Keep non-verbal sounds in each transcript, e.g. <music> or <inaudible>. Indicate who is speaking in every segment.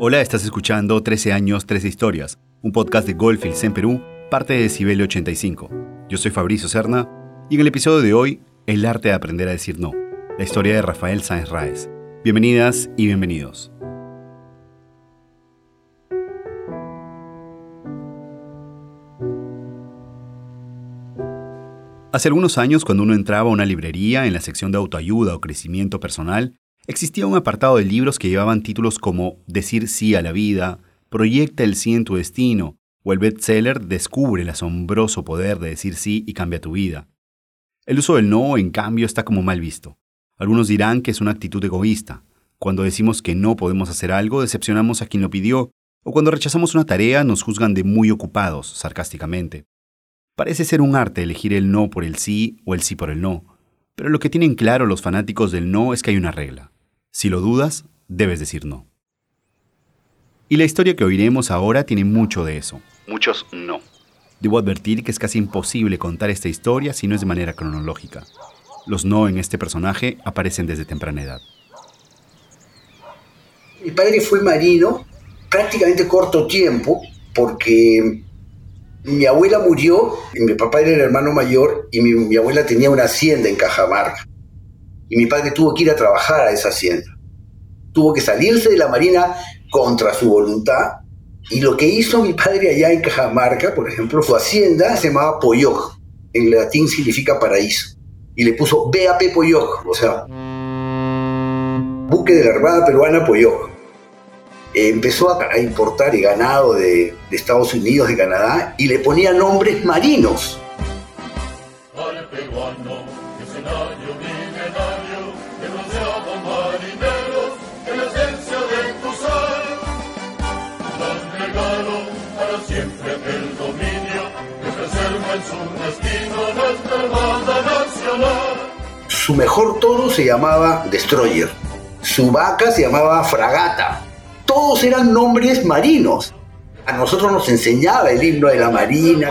Speaker 1: Hola, estás escuchando 13 años, 13 historias, un podcast de Goldfields en Perú, parte de Cibele 85. Yo soy Fabrizio Serna y en el episodio de hoy, el arte de aprender a decir no, la historia de Rafael Sáenz Raez. Bienvenidas y bienvenidos. Hace algunos años, cuando uno entraba a una librería en la sección de autoayuda o crecimiento personal, Existía un apartado de libros que llevaban títulos como Decir sí a la vida, Proyecta el sí en tu destino, o el bestseller Descubre el asombroso poder de decir sí y cambia tu vida. El uso del no, en cambio, está como mal visto. Algunos dirán que es una actitud egoísta. Cuando decimos que no podemos hacer algo, decepcionamos a quien lo pidió, o cuando rechazamos una tarea, nos juzgan de muy ocupados, sarcásticamente. Parece ser un arte elegir el no por el sí o el sí por el no, pero lo que tienen claro los fanáticos del no es que hay una regla. Si lo dudas, debes decir no. Y la historia que oiremos ahora tiene mucho de eso. Muchos no. Debo advertir que es casi imposible contar esta historia si no es de manera cronológica. Los no en este personaje aparecen desde temprana edad.
Speaker 2: Mi padre fue marino prácticamente corto tiempo porque mi abuela murió, y mi papá era el hermano mayor y mi, abuela tenía una hacienda en Cajamarca y mi padre tuvo que ir a trabajar a esa hacienda. Tuvo que salirse de la Marina contra su voluntad y lo que hizo mi padre allá en Cajamarca, por ejemplo, su hacienda se llamaba Poyoj, en latín significa paraíso, y le puso BAP Poyoj, o sea, buque de la Armada Peruana Empezó a, importar ganado de, de Estados Unidos, de Canadá, y le ponía nombres marinos. Su mejor toro se llamaba Destroyer, su vaca se llamaba Fragata. Todos eran nombres marinos. A nosotros nos enseñaba el himno de la Marina.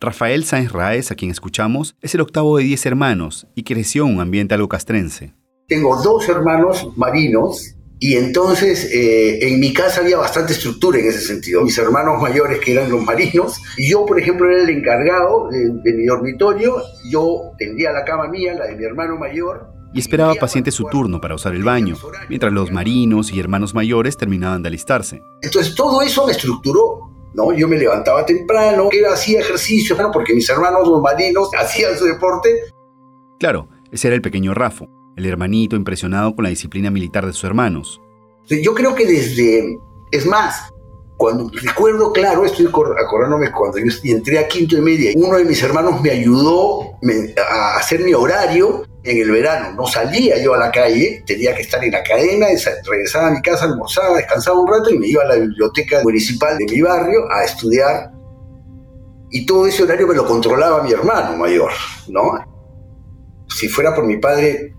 Speaker 1: Rafael Sáenz Raez, a quien escuchamos, es el octavo de diez hermanos y creció en un ambiente algo castrense.
Speaker 2: Tengo dos hermanos marinos y entonces eh, en mi casa había bastante estructura en ese sentido. Mis hermanos mayores, que eran los marinos, y yo, por ejemplo, era el encargado de, mi dormitorio. Yo tendría la cama mía, la de mi hermano mayor.
Speaker 1: Y esperaba paciente su turno para usar el baño, mientras los marinos y hermanos mayores terminaban de alistarse.
Speaker 2: Entonces todo eso me estructuró. ¿no? Yo me levantaba temprano, que hacía ejercicio, porque mis hermanos los marinos <laughs> hacían su deporte.
Speaker 1: Claro, ese era el pequeño Rafo, el hermanito impresionado con la disciplina militar de sus hermanos.
Speaker 2: Yo creo que desde, es más, cuando recuerdo claro, estoy acordándome cuando yo entré a quinto y media, uno de mis hermanos me ayudó a hacer mi horario en el verano. No salía yo a la calle, tenía que estar en la cadena, regresaba a mi casa, almorzaba, descansaba un rato y me iba a la biblioteca municipal de mi barrio a estudiar. Y todo ese horario me lo controlaba mi hermano mayor, ¿no? Si fuera por mi padre,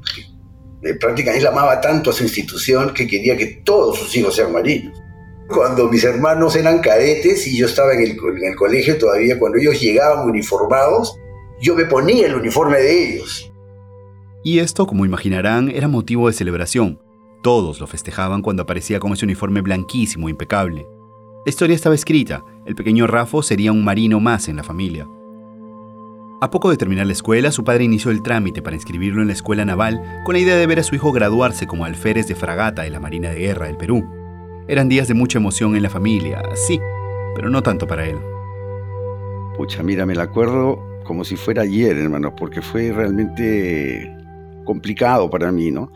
Speaker 2: eh, prácticamente él amaba tanto a su institución que quería que todos sus hijos sean marinos. Cuando mis hermanos eran cadetes y yo estaba en el, colegio todavía, cuando ellos llegaban uniformados, yo me ponía el uniforme de ellos.
Speaker 1: Y esto, como imaginarán, era motivo de celebración. Todos lo festejaban cuando aparecía con ese uniforme blanquísimo, impecable. La historia estaba escrita, el pequeño Rafo sería un marino más en la familia. A poco de terminar la escuela, su padre inició el trámite para inscribirlo en la escuela naval con la idea de ver a su hijo graduarse como alférez de fragata de la Marina de Guerra del Perú. Eran días de mucha emoción en la familia, sí, pero no tanto para él.
Speaker 2: Pucha, mira, me la acuerdo como si fuera ayer, hermano, porque fue realmente complicado para mí, ¿no?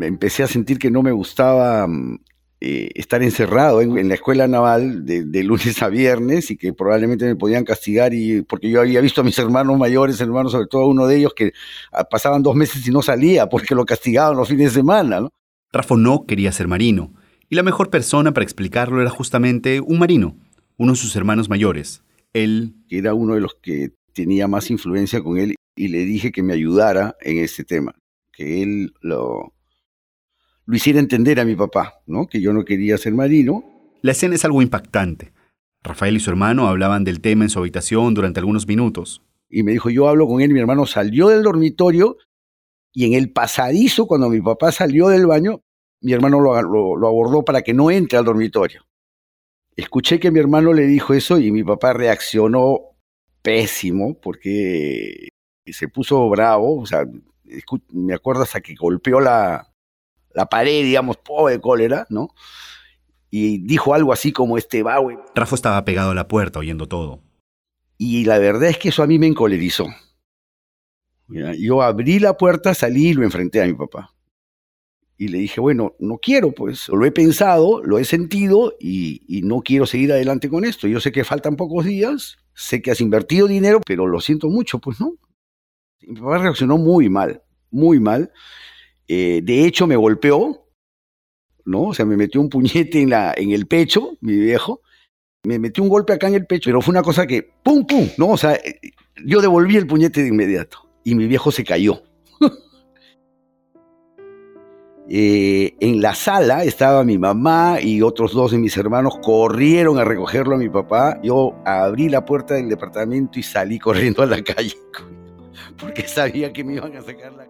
Speaker 2: Empecé a sentir que no me gustaba mm, eh, estar encerrado en, la escuela naval de, lunes a viernes y que probablemente me podían castigar y porque yo había visto a mis hermanos mayores, hermanos, sobre todo uno de ellos que ah, pasaban dos meses y no salía porque lo castigaban los fines de semana. ¿no?
Speaker 1: Rafo no quería ser marino y la mejor persona para explicarlo era justamente un marino, uno de sus hermanos mayores. Él
Speaker 2: era uno de los que tenía más influencia con él y le dije que me ayudara en este tema, que él lo, lo hiciera entender a mi papá, ¿no? Que yo no quería ser marino.
Speaker 1: La escena es algo impactante. Rafael y su hermano hablaban del tema en su habitación durante algunos minutos.
Speaker 2: Y me dijo, yo hablo con él, mi hermano salió del dormitorio y en el pasadizo, cuando mi papá salió del baño, mi hermano lo, lo abordó para que no entre al dormitorio. Escuché que mi hermano le dijo eso y mi papá reaccionó pésimo porque se puso bravo, o sea, me acuerdo hasta que golpeó la, la pared, digamos, pobre cólera, ¿no? Y dijo algo así como este va, güey.
Speaker 1: Rafa estaba pegado a la puerta oyendo todo.
Speaker 2: Y la verdad es que eso a mí me encolerizó. Yo abrí la puerta, salí y lo enfrenté a mi papá. Y le dije, bueno, no quiero, pues lo he pensado, lo he sentido y, y no quiero seguir adelante con esto. Yo sé que faltan pocos días, sé que has invertido dinero, pero lo siento mucho, pues no. Mi papá reaccionó muy mal, muy mal. Eh, de hecho, me golpeó, ¿no? O sea, me metió un puñete en, la, en el pecho, mi viejo. Me metió un golpe acá en el pecho, pero fue una cosa que, ¡pum, pum! ¿No? O sea, yo devolví el puñete de inmediato y mi viejo se cayó. <laughs> Eh, en la sala estaba mi mamá y otros dos de mis hermanos corrieron a recogerlo a mi papá. Yo abrí la puerta del departamento y salí corriendo a la <laughs> calle <laughs> porque sabía que me iban a sacar la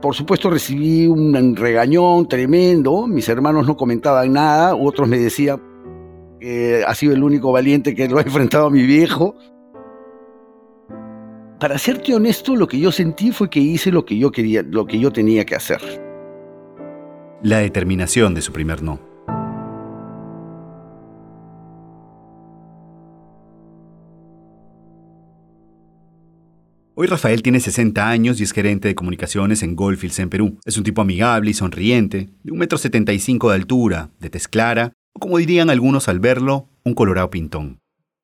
Speaker 2: por supuesto recibí un regañón tremendo, mis hermanos no comentaban nada, otros me decían que ha sido el único valiente que lo ha <laughs> enfrentado a mi viejo. Para serte honesto, lo que yo sentí fue que hice lo que yo quería, lo que yo tenía que hacer.
Speaker 1: La determinación de su primer no. Hoy Rafael tiene 60 años y es gerente de comunicaciones en Goldfields en Perú. Es un tipo amigable y sonriente, de 1,75 m de altura, de tez clara, o como dirían algunos al verlo, un colorado pintón.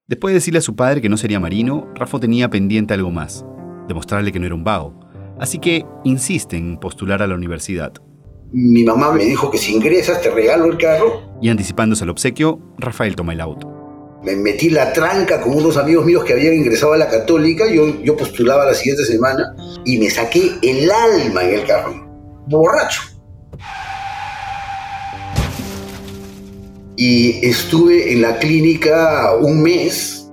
Speaker 1: Después de decirle a su padre que no sería marino, Rafa tenía pendiente algo más, demostrarle que no era un vago. Así que insiste en postular a la universidad.
Speaker 2: Mi mamá me dijo que si ingresas te regalo el carro.
Speaker 1: Y anticipándose al obsequio, Rafael toma el auto
Speaker 2: me metí la tranca con unos amigos míos que habían ingresado a la católica, yo, yo postulaba la siguiente semana y me saqué el alma en el carro, borracho. Y estuve en la clínica un mes.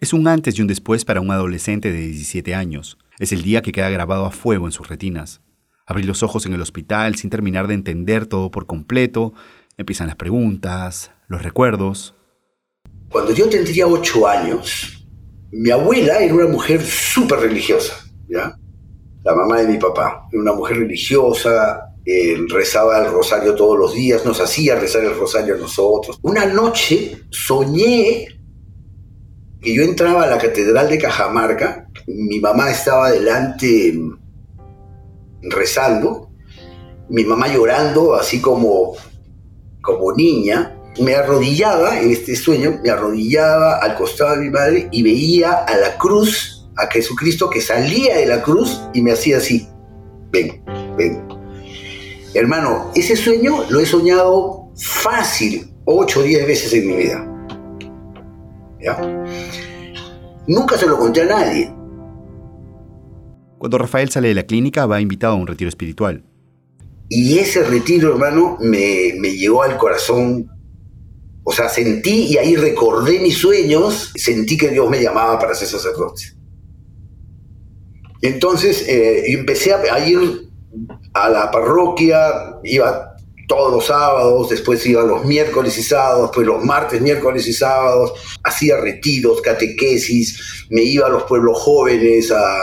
Speaker 1: Es un antes y un después para un adolescente de 17 años. Es el día que queda grabado a fuego en sus retinas. Abrí los ojos en el hospital sin terminar de entender todo por completo. Empiezan las preguntas, los recuerdos.
Speaker 2: Cuando yo tendría ocho años, mi abuela era una mujer súper religiosa, ¿ya? La mamá de mi papá, una mujer religiosa, eh, rezaba el rosario todos los días, nos hacía rezar el rosario a nosotros. Una noche soñé que yo entraba a la catedral de Cajamarca, mi mamá estaba delante rezando, mi mamá llorando así como, como niña, me arrodillaba en este sueño, me arrodillaba al costado de mi madre y veía a la cruz, a Jesucristo que salía de la cruz y me hacía así, ven, ven. Hermano, ese sueño lo he soñado fácil, 8 o 10 veces en mi vida. ¿Ya? Nunca se lo conté a nadie.
Speaker 1: Cuando Rafael sale de la clínica va invitado a un retiro espiritual.
Speaker 2: Y ese retiro, hermano, me, me llegó al corazón o sea, sentí y ahí recordé mis sueños, sentí que Dios me llamaba para ser sacerdote. Entonces eh, empecé a ir a la parroquia, iba todos los sábados, después iba los miércoles y sábados, pues los martes, miércoles y sábados, hacía retiros, catequesis, me iba a los pueblos jóvenes a,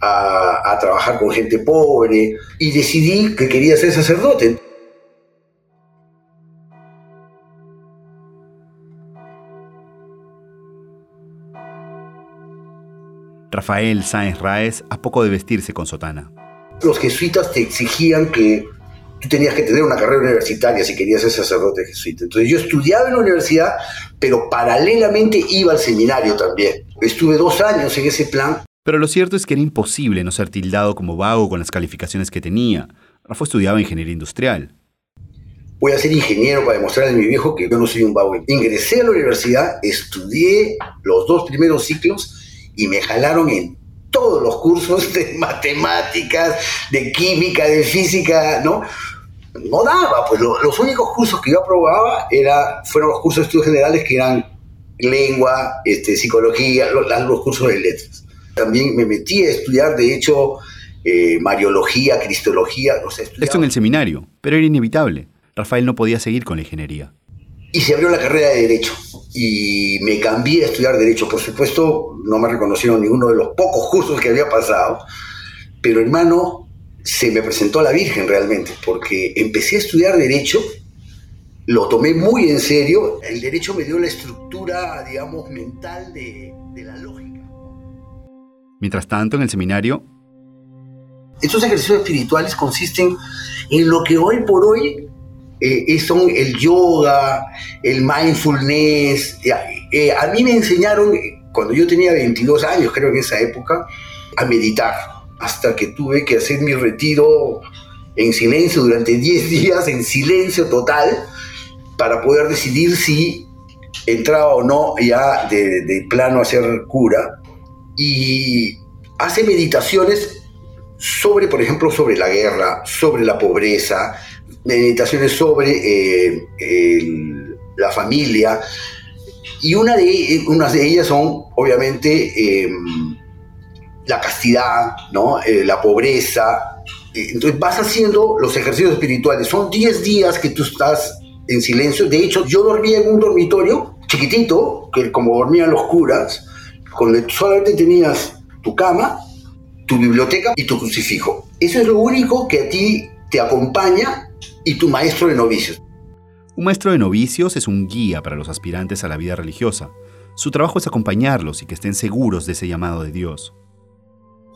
Speaker 2: a trabajar con gente pobre y decidí que quería ser sacerdote.
Speaker 1: Rafael Sáenz Raez a poco de vestirse con sotana.
Speaker 2: Los jesuitas te exigían que tú tenías que tener una carrera universitaria si querías ser sacerdote jesuita. Entonces yo estudiaba en la universidad, pero paralelamente iba al seminario también. Estuve dos años en ese plan.
Speaker 1: Pero lo cierto es que era imposible no ser tildado como vago con las calificaciones que tenía. Rafa estudiaba ingeniería industrial.
Speaker 2: Voy a ser ingeniero para demostrarle a mi viejo que yo no soy un vago. Ingresé a la universidad, estudié los dos primeros ciclos y me jalaron en todos los cursos de <laughs> matemáticas, de química, de física, ¿no? No daba, pues los únicos cursos que yo aprobaba era, fueron los cursos de estudios generales que eran lengua, este, psicología, los, los cursos de letras. También me metí a estudiar, de hecho, eh, mariología, cristología.
Speaker 1: O sea, Esto en el seminario, pero era inevitable. Rafael no podía seguir con la ingeniería.
Speaker 2: Y se abrió la carrera de Derecho. Y me cambié a estudiar Derecho. Por supuesto, no me reconocieron ninguno de los pocos cursos que había pasado. Pero hermano, se me presentó la Virgen realmente, porque empecé a estudiar Derecho, lo tomé muy en serio. El Derecho me dio la estructura, digamos, mental de, de la lógica.
Speaker 1: Mientras tanto, en el seminario,
Speaker 2: estos ejercicios espirituales consisten en lo que hoy por hoy eh, son el yoga, el mindfulness. Eh, a mí me enseñaron, cuando yo tenía 22 años, creo en esa época, a meditar, hasta que tuve que hacer mi retiro en silencio durante 10 días, en silencio total, para poder decidir si entraba o no ya de, de plano a ser cura. Y hace meditaciones sobre, por ejemplo, sobre la guerra, sobre la pobreza, meditaciones sobre eh, la familia. Y una de, unas de ellas son, obviamente, em, la castidad, ¿no? Eh, la pobreza. Entonces vas haciendo los ejercicios espirituales. Son 10 días que tú estás en silencio. De hecho, yo dormía en un dormitorio chiquitito, que como dormían los curas, donde solamente tenías tu cama tu biblioteca y tu crucifijo. Eso es lo único que a ti te acompaña y tu maestro de novicios.
Speaker 1: Un maestro de novicios es un guía para los aspirantes a la vida religiosa. Su trabajo es acompañarlos y que estén seguros de ese llamado de Dios.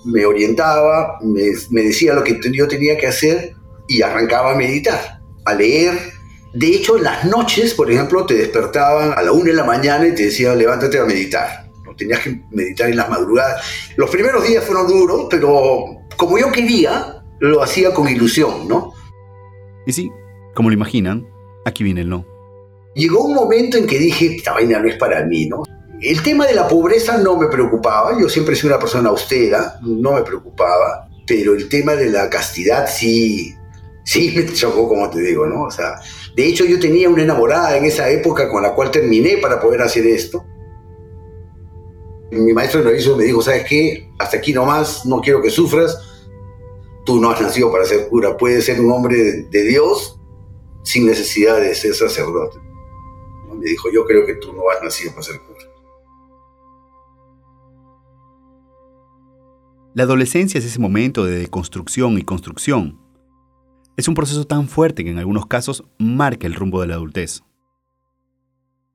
Speaker 2: Me orientaba, me, decía lo que yo tenía que hacer y arrancaba a meditar, a leer. De hecho, en las noches, por ejemplo, te despertaban a la una de la mañana y te decían levántate a meditar tenías que meditar en las madrugadas. Los primeros días fueron duros, pero como yo quería, lo hacía con ilusión, ¿no?
Speaker 1: Y sí, como lo imaginan, aquí viene el no.
Speaker 2: Llegó un momento en que dije, esta vaina no es para mí, ¿no? El tema de la pobreza no me preocupaba, yo siempre sido una persona austera, no me preocupaba, pero el tema de la castidad sí, sí me chocó, como te digo, ¿no? O sea, de hecho yo tenía una enamorada en esa época con la cual terminé para poder hacer esto, mi maestro de novicio me dijo, ¿sabes qué? Hasta aquí nomás, no quiero que sufras. Tú no has nacido para ser cura, puedes ser un hombre de, Dios sin necesidad de ser sacerdote. Me dijo, yo creo que tú no has nacido para ser cura.
Speaker 1: La adolescencia es ese momento de deconstrucción y construcción. Es un proceso tan fuerte que en algunos casos marca el rumbo de la adultez.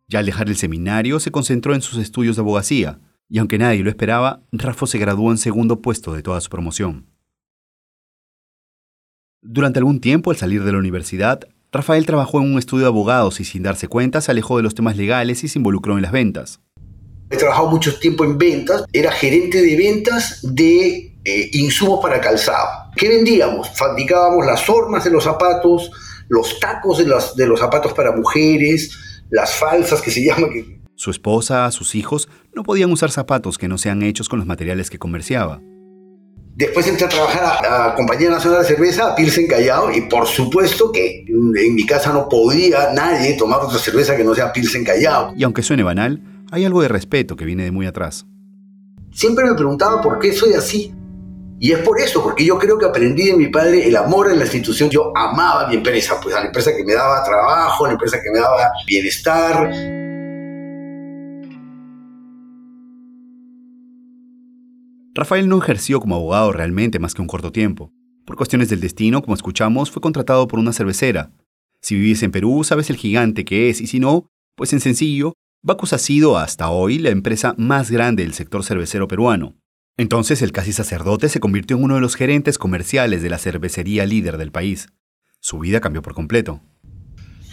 Speaker 1: Ya al dejar el seminario se concentró en sus estudios de abogacía, y aunque nadie lo esperaba, Rafa se graduó en segundo puesto de toda su promoción. Durante algún tiempo, al salir de la universidad, Rafael trabajó en un estudio de abogados y sin darse cuenta se alejó de los temas legales y se involucró en las ventas.
Speaker 2: He trabajado mucho tiempo en ventas, era gerente de ventas de eh, insumos para calzado. ¿Qué vendíamos? Fabricábamos las hormas de los zapatos, los tacos de, de los zapatos para mujeres, las falsas que se <laughs> llaman,
Speaker 1: su esposa, sus hijos, no podían usar zapatos que no sean hechos con los materiales que comerciaba.
Speaker 2: Después entré a trabajar a la Compañía Nacional de Cerveza, a Pilsen Callao, y por supuesto que en mi casa no podía nadie tomar otra cerveza que no sea Pilsen Callao.
Speaker 1: Y aunque suene banal, hay algo de respeto que viene de muy atrás.
Speaker 2: Siempre me preguntaba por qué soy así. Y es por eso, porque yo creo que aprendí de mi padre el amor en la institución. Yo amaba mi empresa, pues a la empresa que me daba trabajo, a la empresa que me daba bienestar.
Speaker 1: Rafael no ejerció como abogado realmente más que un corto tiempo. Por cuestiones del destino, como escuchamos, fue contratado por una cervecera. Si vives en Perú, sabes el gigante que es, y si no, pues en sencillo, Bacus ha sido hasta hoy la empresa más grande del sector cervecero peruano. Entonces el casi sacerdote se convirtió en uno de los gerentes comerciales de la cervecería líder del país. Su vida cambió por completo.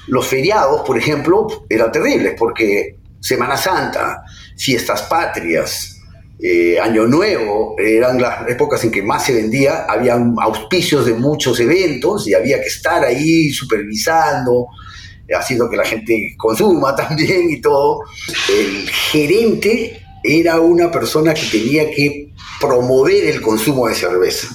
Speaker 2: Los feriados, por ejemplo, eran terribles porque Semana Santa, fiestas patrias, eh, Año Nuevo, eran las épocas en que más se vendía, habían auspicios de muchos eventos y había que estar ahí supervisando, haciendo que la gente consuma <laughs> también y todo. El gerente era una persona que tenía que promover el consumo de cerveza.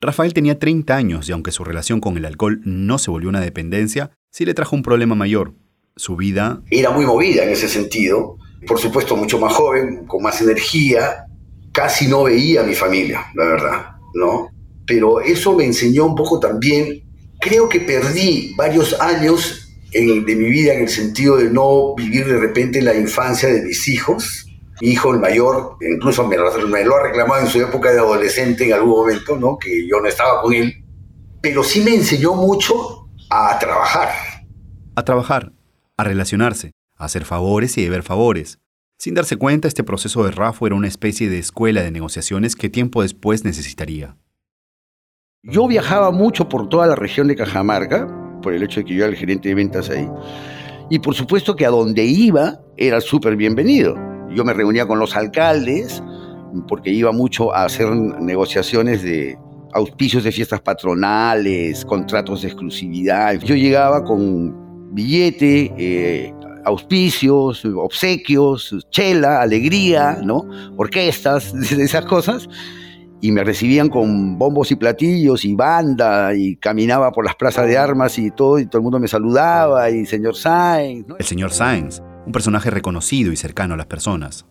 Speaker 1: Rafael tenía 30 años y aunque su relación con el alcohol no se volvió una dependencia, sí le trajo un problema mayor. Su vida...
Speaker 2: Era muy movida en ese sentido. Por supuesto, mucho más joven, con más energía. Casi no veía a mi familia, la verdad, ¿no? Pero eso me enseñó un poco también. Creo que perdí varios años de mi vida en el sentido de no vivir de repente la infancia de mis hijos mi hijo, el mayor, incluso me lo, ha reclamado en su época de adolescente en algún momento, ¿no? Que yo no estaba con él. Pero sí me enseñó mucho a trabajar.
Speaker 1: A trabajar, a relacionarse, hacer favores y deber favores. Sin darse cuenta, este proceso de Rafa era una especie de escuela de negociaciones que tiempo después necesitaría.
Speaker 2: Yo viajaba mucho por toda la región de Cajamarca, por el hecho de que yo era el gerente de ventas ahí. Y por supuesto que a donde iba era súper bienvenido yo me reunía con los alcaldes porque iba mucho a hacer negociaciones de auspicios de fiestas patronales, contratos de exclusividad. Yo llegaba con billete, eh, auspicios, obsequios, chela, alegría, ¿no? Orquestas, <laughs> esas cosas. Y me recibían con bombos y platillos y banda y caminaba por las plazas de armas y todo y todo el mundo me saludaba y señor Sainz.
Speaker 1: El señor Sainz un personaje reconocido y cercano a las personas.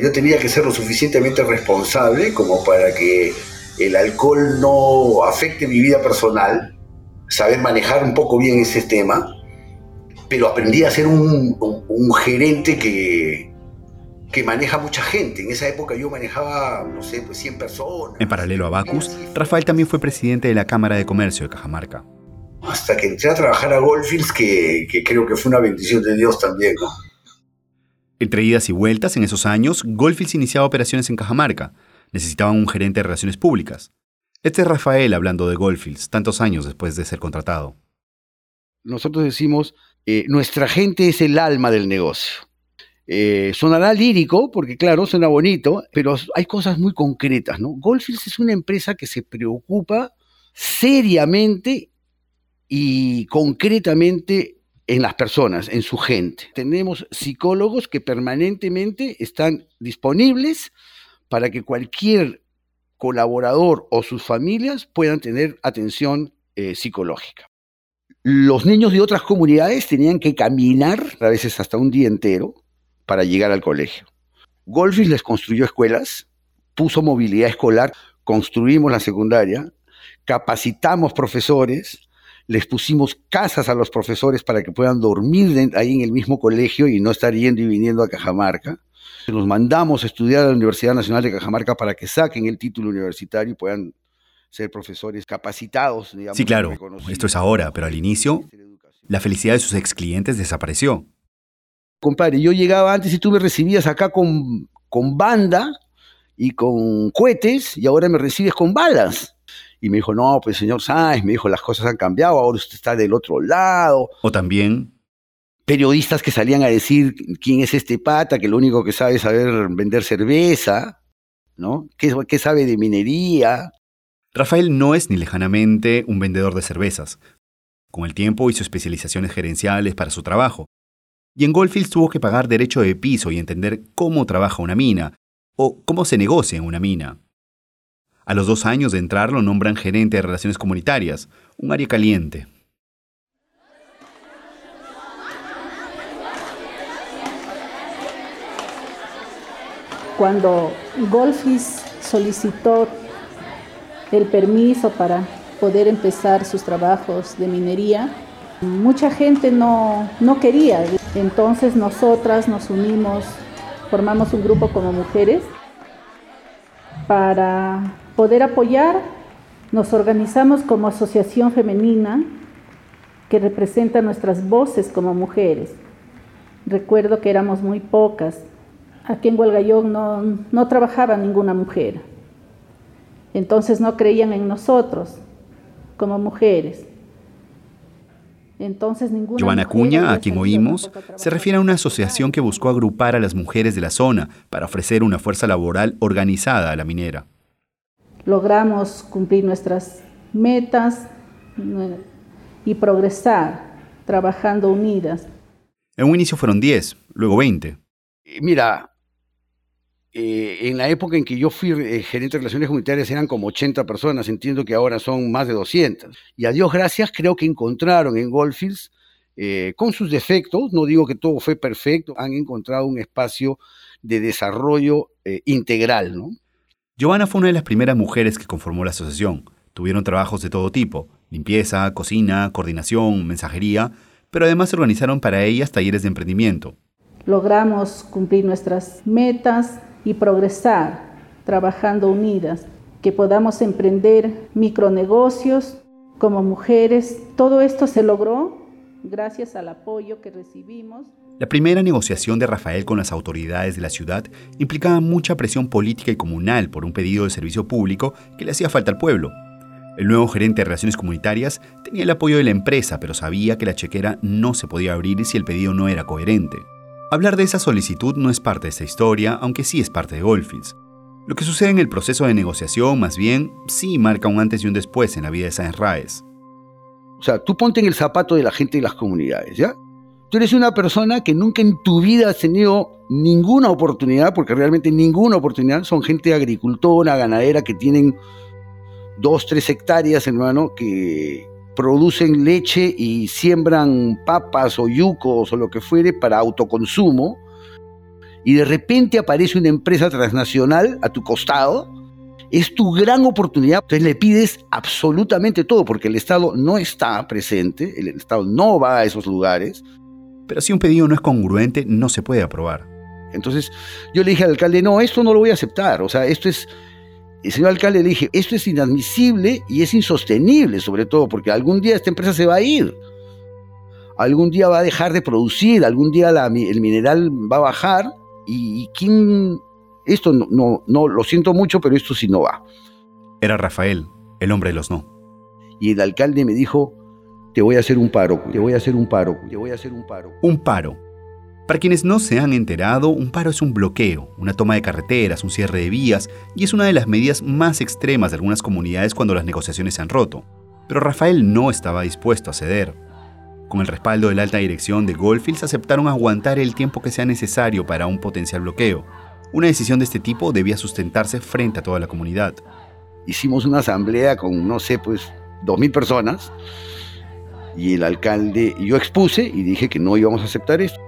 Speaker 2: Yo tenía que ser lo suficientemente responsable como para que el alcohol no afecte mi vida personal, saber manejar un poco bien ese tema, pero aprendí a ser un, gerente que, que maneja mucha gente. En esa época yo manejaba, no sé, pues 100 personas.
Speaker 1: En paralelo a Bacus, Rafael también fue presidente de la Cámara de Comercio de Cajamarca.
Speaker 2: Hasta que entré a trabajar a Goldfields, que, que creo que fue una bendición de Dios también, ¿no?
Speaker 1: Entre idas y vueltas en esos años, Goldfields iniciaba operaciones en Cajamarca. Necesitaban un gerente de relaciones públicas. Este es Rafael hablando de Goldfields, tantos años después de ser contratado.
Speaker 2: Nosotros decimos, eh, nuestra gente es el alma del negocio. Eh, sonará lírico, porque claro, suena bonito, pero hay cosas muy concretas, ¿no? Goldfields es una empresa que se preocupa seriamente y concretamente en las personas, en su gente. Tenemos psicólogos que permanentemente están disponibles para que cualquier colaborador o sus familias puedan tener atención eh, psicológica. Los niños de otras comunidades tenían que caminar a veces hasta un día entero para llegar al colegio. Golfis les construyó escuelas, puso movilidad escolar, construimos la secundaria, capacitamos profesores, les pusimos casas a los profesores para que puedan dormir ahí en el mismo colegio y no estar yendo y viniendo a Cajamarca. Los mandamos a estudiar a la Universidad Nacional de Cajamarca para que saquen el título universitario y puedan ser profesores capacitados.
Speaker 1: sí, claro, esto es ahora, pero al inicio la felicidad de sus ex clientes desapareció.
Speaker 2: Compadre, yo llegaba antes y tú me recibías acá con, con banda y con cohetes y ahora me recibes con balas. Y me dijo, no, pues señor Sáenz, me dijo, las cosas han cambiado, ahora usted está del otro lado.
Speaker 1: O también...
Speaker 2: Periodistas que salían a decir quién es este pata, que lo único que sabe es saber vender cerveza, ¿no? ¿Qué, qué sabe de minería?
Speaker 1: Rafael no es ni lejanamente un vendedor de cervezas. Con el tiempo hizo especializaciones gerenciales para su trabajo. Y en Goldfields tuvo que pagar derecho de piso y entender cómo trabaja una mina, o cómo se negocia en una mina. A los dos años de entrar lo nombran gerente de relaciones comunitarias, un área caliente.
Speaker 3: Cuando Golfis solicitó el permiso para poder empezar sus trabajos de minería, mucha gente no, no quería. Entonces nosotras nos unimos, formamos un grupo como mujeres para poder apoyar, nos organizamos como asociación femenina que representa nuestras voces como mujeres. Recuerdo que éramos muy pocas. Aquí en Huelgayón no, no trabajaba ninguna mujer. Entonces no creían en nosotros como mujeres.
Speaker 1: Entonces, ninguna Joana Cuña, a quien oímos, se refiere a una asociación que buscó agrupar a las mujeres de la zona para ofrecer una fuerza laboral organizada a la minera
Speaker 3: logramos cumplir nuestras metas y progresar trabajando unidas.
Speaker 1: En un inicio fueron 10, luego 20.
Speaker 2: Mira, eh, en la época en que yo fui eh, gerente de relaciones comunitarias eran como 80 personas, entiendo que ahora son más de 200. Y a Dios gracias, creo que encontraron en Goldfields, eh, con sus defectos, no digo que todo fue perfecto, han encontrado un espacio de desarrollo integral. ¿no?
Speaker 1: Giovanna fue una de las primeras mujeres que conformó la asociación. Tuvieron trabajos de todo tipo, limpieza, cocina, coordinación, mensajería, pero además se organizaron para ellas talleres de emprendimiento.
Speaker 3: Logramos cumplir nuestras metas, y progresar trabajando unidas, que podamos emprender micronegocios como mujeres. Todo esto se logró gracias al apoyo que recibimos.
Speaker 1: La primera negociación de Rafael con las autoridades de la ciudad implicaba mucha presión política y comunal por un pedido de servicio público que le hacía falta al pueblo. El nuevo gerente de Relaciones Comunitarias tenía el apoyo de la empresa, pero sabía que la chequera no se podía abrir si el pedido no era coherente. Hablar de esa solicitud no es parte de esta historia, aunque sí es parte de Goldfields. Lo que sucede en el proceso de negociación, más bien, sí marca un antes y un después en la vida de Sáenz Raes.
Speaker 2: O sea, tú ponte en el zapato de la gente y las comunidades, ¿ya? Tú eres una persona que nunca en tu vida has tenido ninguna oportunidad, porque realmente ninguna oportunidad, son gente agricultora, ganadera, que tienen dos, tres hectáreas, hermano, que, producen leche y siembran papas o yucos o lo que fuere para autoconsumo, y de repente aparece una empresa transnacional a tu costado, es tu gran oportunidad. Entonces le pides absolutamente todo, porque el Estado no está presente, el Estado no va a esos lugares.
Speaker 1: Pero si un pedido no es congruente, no se puede aprobar.
Speaker 2: Entonces yo le dije al alcalde, no, esto no lo voy a aceptar, o sea, esto es y señor alcalde le dije, esto es inadmisible y es insostenible, sobre todo porque algún día esta empresa se va a ir. Algún día va a dejar de producir, algún día el mineral va a bajar y, quién... Esto no, no, no, lo siento mucho, pero esto sí no va.
Speaker 1: Era Rafael, el hombre de los no.
Speaker 2: Y el alcalde me dijo, te voy a hacer un paro, te voy a hacer un paro, te voy a hacer un paro.
Speaker 1: Un paro para quienes no se han enterado, un paro es un bloqueo, una toma de carreteras, un cierre de vías, y es una de las medidas más extremas de algunas comunidades cuando las negociaciones se han roto. Pero Rafael no estaba dispuesto a ceder. Con el respaldo de la alta dirección de Goldfields aceptaron aguantar el tiempo que sea necesario para un potencial bloqueo. Una decisión de este tipo debía sustentarse frente a toda la comunidad.
Speaker 2: Hicimos una asamblea con, no sé, pues, dos mil personas, y el alcalde, yo expuse y dije que no íbamos a aceptar esto.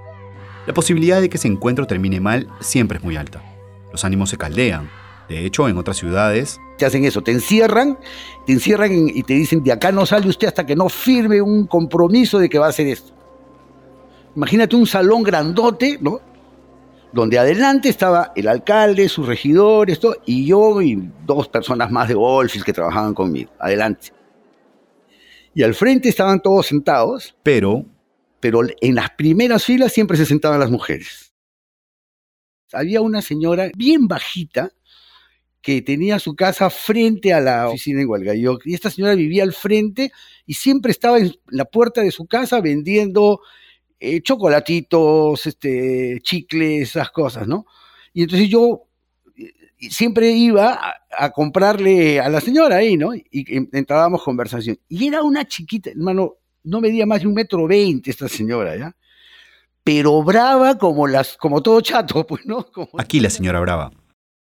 Speaker 1: La posibilidad de que ese encuentro termine mal siempre es muy alta. Los ánimos se caldean. De hecho, en otras ciudades...
Speaker 2: Te hacen eso, te encierran, te encierran y te dicen, de acá no sale usted hasta que no firme un compromiso de que va a hacer esto. Imagínate un salón grandote, ¿no? Donde adelante estaba el alcalde, sus regidores, y yo y dos personas más de Golfis que trabajaban conmigo. Adelante. Y al frente estaban todos sentados.
Speaker 1: Pero
Speaker 2: pero en las primeras filas siempre se sentaban las mujeres. Había una señora bien bajita que tenía su casa frente a la oficina en Hualgayoc y esta señora vivía al frente y siempre estaba en la puerta de su casa vendiendo eh, chocolatitos, este, chicles, esas cosas, ¿no? Y entonces yo eh, siempre iba a, comprarle a la señora ahí, ¿no? Y, y entrábamos conversación. Y era una chiquita, hermano, no medía más de un metro veinte esta señora, ¿ya? Pero brava como, las, como todo chato, <laughs> pues, ¿no?
Speaker 1: Aquí la señora brava.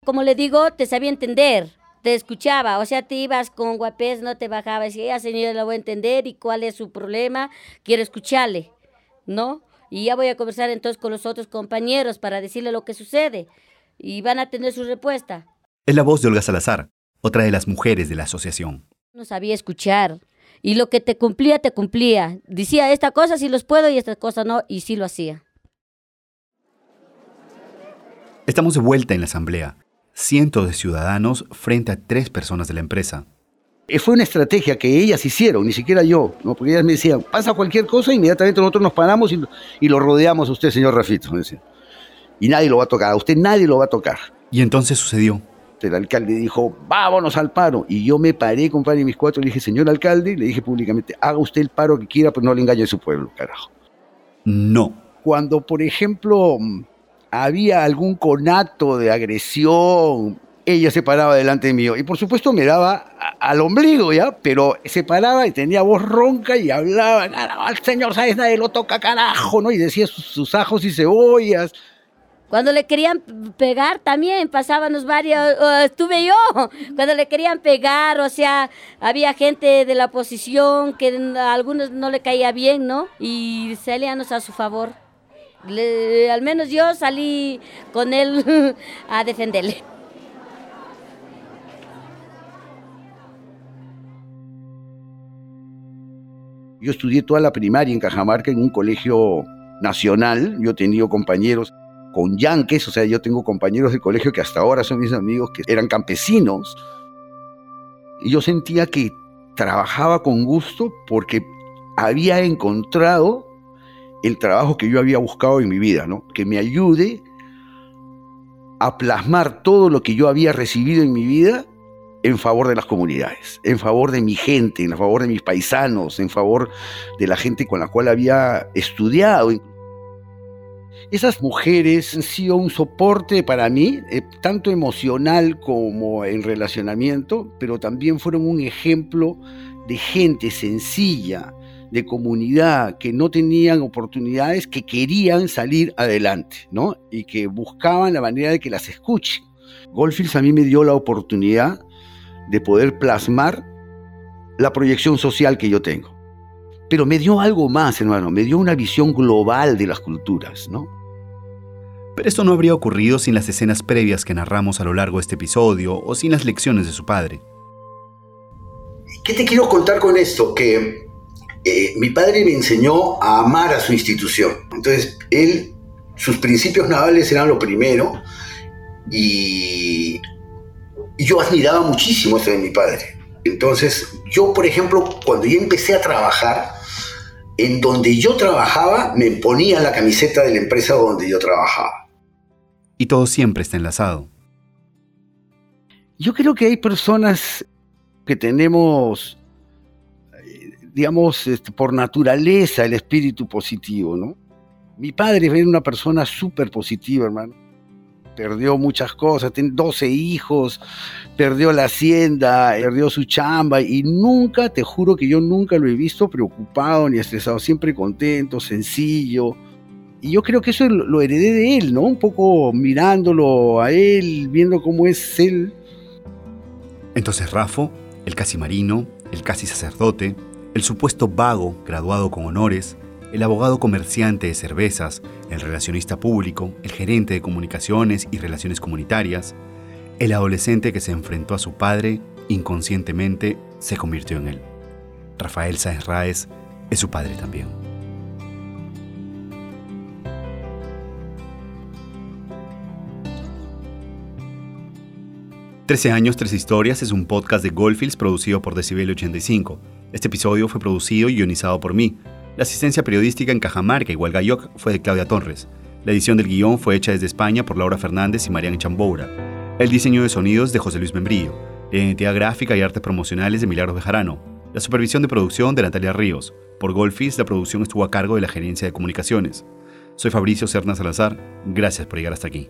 Speaker 4: Como le digo, te sabía entender, te escuchaba, o sea, te ibas con guapés, no te bajabas, y ya señora la voy a entender y cuál es su problema, quiero escucharle, ¿no? Y ya voy a conversar entonces con los otros compañeros para decirle lo que sucede y van a tener su respuesta.
Speaker 1: Es la voz de Olga Salazar, otra de las mujeres de la asociación.
Speaker 4: No sabía escuchar, y lo que te cumplía, te cumplía. Decía, esta cosa sí los puedo y esta cosa no, y sí lo hacía.
Speaker 1: Estamos de vuelta en la asamblea. Cientos de ciudadanos frente a tres personas de la empresa.
Speaker 2: Eh, fue una estrategia que ellas hicieron, ni siquiera yo, ¿no? porque ellas me decían, pasa cualquier cosa, inmediatamente nosotros nos paramos y, y lo rodeamos a usted, señor Rafito. Y nadie lo va a tocar, a usted nadie lo va a tocar.
Speaker 1: Y entonces sucedió
Speaker 2: el alcalde dijo, vámonos al paro. Y yo me paré, compadre, y mis cuatro, le dije, señor alcalde, le dije públicamente, haga usted el paro que quiera, pero no le engañe a su pueblo, carajo.
Speaker 1: No.
Speaker 2: Cuando, por ejemplo, había algún conato de agresión, ella se paraba delante de mí. Y por supuesto me daba al ombligo, ¿ya? Pero se paraba y tenía voz ronca y hablaba, al señor, ¿sabes? Nadie lo toca, carajo, ¿no? Y decía sus, sus ajos y cebollas.
Speaker 4: Cuando le querían pegar también pasábamos varios, estuve yo, cuando le querían pegar, o sea, había gente de la oposición que a algunos no le caía bien, ¿no? Y salíamos a su favor. al menos yo salí con él <laughs> a defenderle.
Speaker 2: Yo estudié toda la primaria en Cajamarca en un colegio nacional. Yo he tenido compañeros con yanques, o sea, yo tengo compañeros de colegio que hasta ahora son mis amigos, que eran campesinos. Y yo sentía que trabajaba con gusto porque había encontrado el trabajo que yo había buscado en mi vida, ¿no? Que me ayude a plasmar todo lo que yo había recibido en mi vida en favor de las comunidades, en favor de mi gente, en favor de mis paisanos, en favor de la gente con la cual había estudiado. Esas mujeres han sido un soporte para mí, eh, tanto emocional como en relacionamiento, pero también fueron un ejemplo de gente sencilla, de comunidad, que no tenían oportunidades, que querían salir adelante, ¿no? Y que buscaban la manera de que las escuchen. Goldfields a mí me dio la oportunidad de poder plasmar la proyección social que yo tengo. Pero me dio algo más, hermano, me dio una visión global de las culturas, ¿no?
Speaker 1: Pero esto no habría ocurrido sin las escenas previas que narramos a lo largo de este episodio o sin las lecciones de su padre.
Speaker 2: ¿Qué te quiero contar con esto? Que eh, mi padre me enseñó a amar a su institución. Entonces, él, sus principios navales eran lo primero y, y yo admiraba muchísimo eso de mi padre. Entonces, yo, por ejemplo, cuando yo empecé a trabajar, en donde yo trabajaba, me ponía la camiseta de la empresa donde yo trabajaba.
Speaker 1: Y todo siempre está enlazado.
Speaker 2: Yo creo que hay personas que tenemos, eh, digamos, este, por naturaleza el espíritu positivo, ¿no? Mi padre era una persona súper positiva, hermano perdió muchas cosas, tiene 12 hijos, perdió la hacienda, perdió su chamba y nunca, te juro que yo nunca lo he visto preocupado ni estresado, siempre contento, sencillo. Y yo creo que eso lo heredé de él, ¿no? Un poco mirándolo a él, viendo cómo es él.
Speaker 1: Entonces Rafo, el casi marino, el casi sacerdote, el supuesto vago graduado con honores, el abogado comerciante de cervezas, el relacionista público, el gerente de comunicaciones y relaciones comunitarias, el adolescente que se enfrentó a su padre, inconscientemente se convirtió en él. Rafael Sáenz Raez es su padre también. Trece años, tres historias es un podcast de Goldfields producido por Decibel 85. Este episodio fue producido y guionizado por mí, la asistencia periodística en Cajamarca y Hualgayoc fue de Claudia Torres. La edición del guion fue hecha desde España por Laura Fernández y Mariana Chamboura. El diseño de sonidos de José Luis Membrillo. La identidad gráfica y artes promocionales de Milagros Bejarano. La supervisión de producción de Natalia Ríos. Por Golfis, la producción estuvo a cargo de la Gerencia de Comunicaciones. Soy Fabricio Cerna Salazar. Gracias por llegar hasta aquí.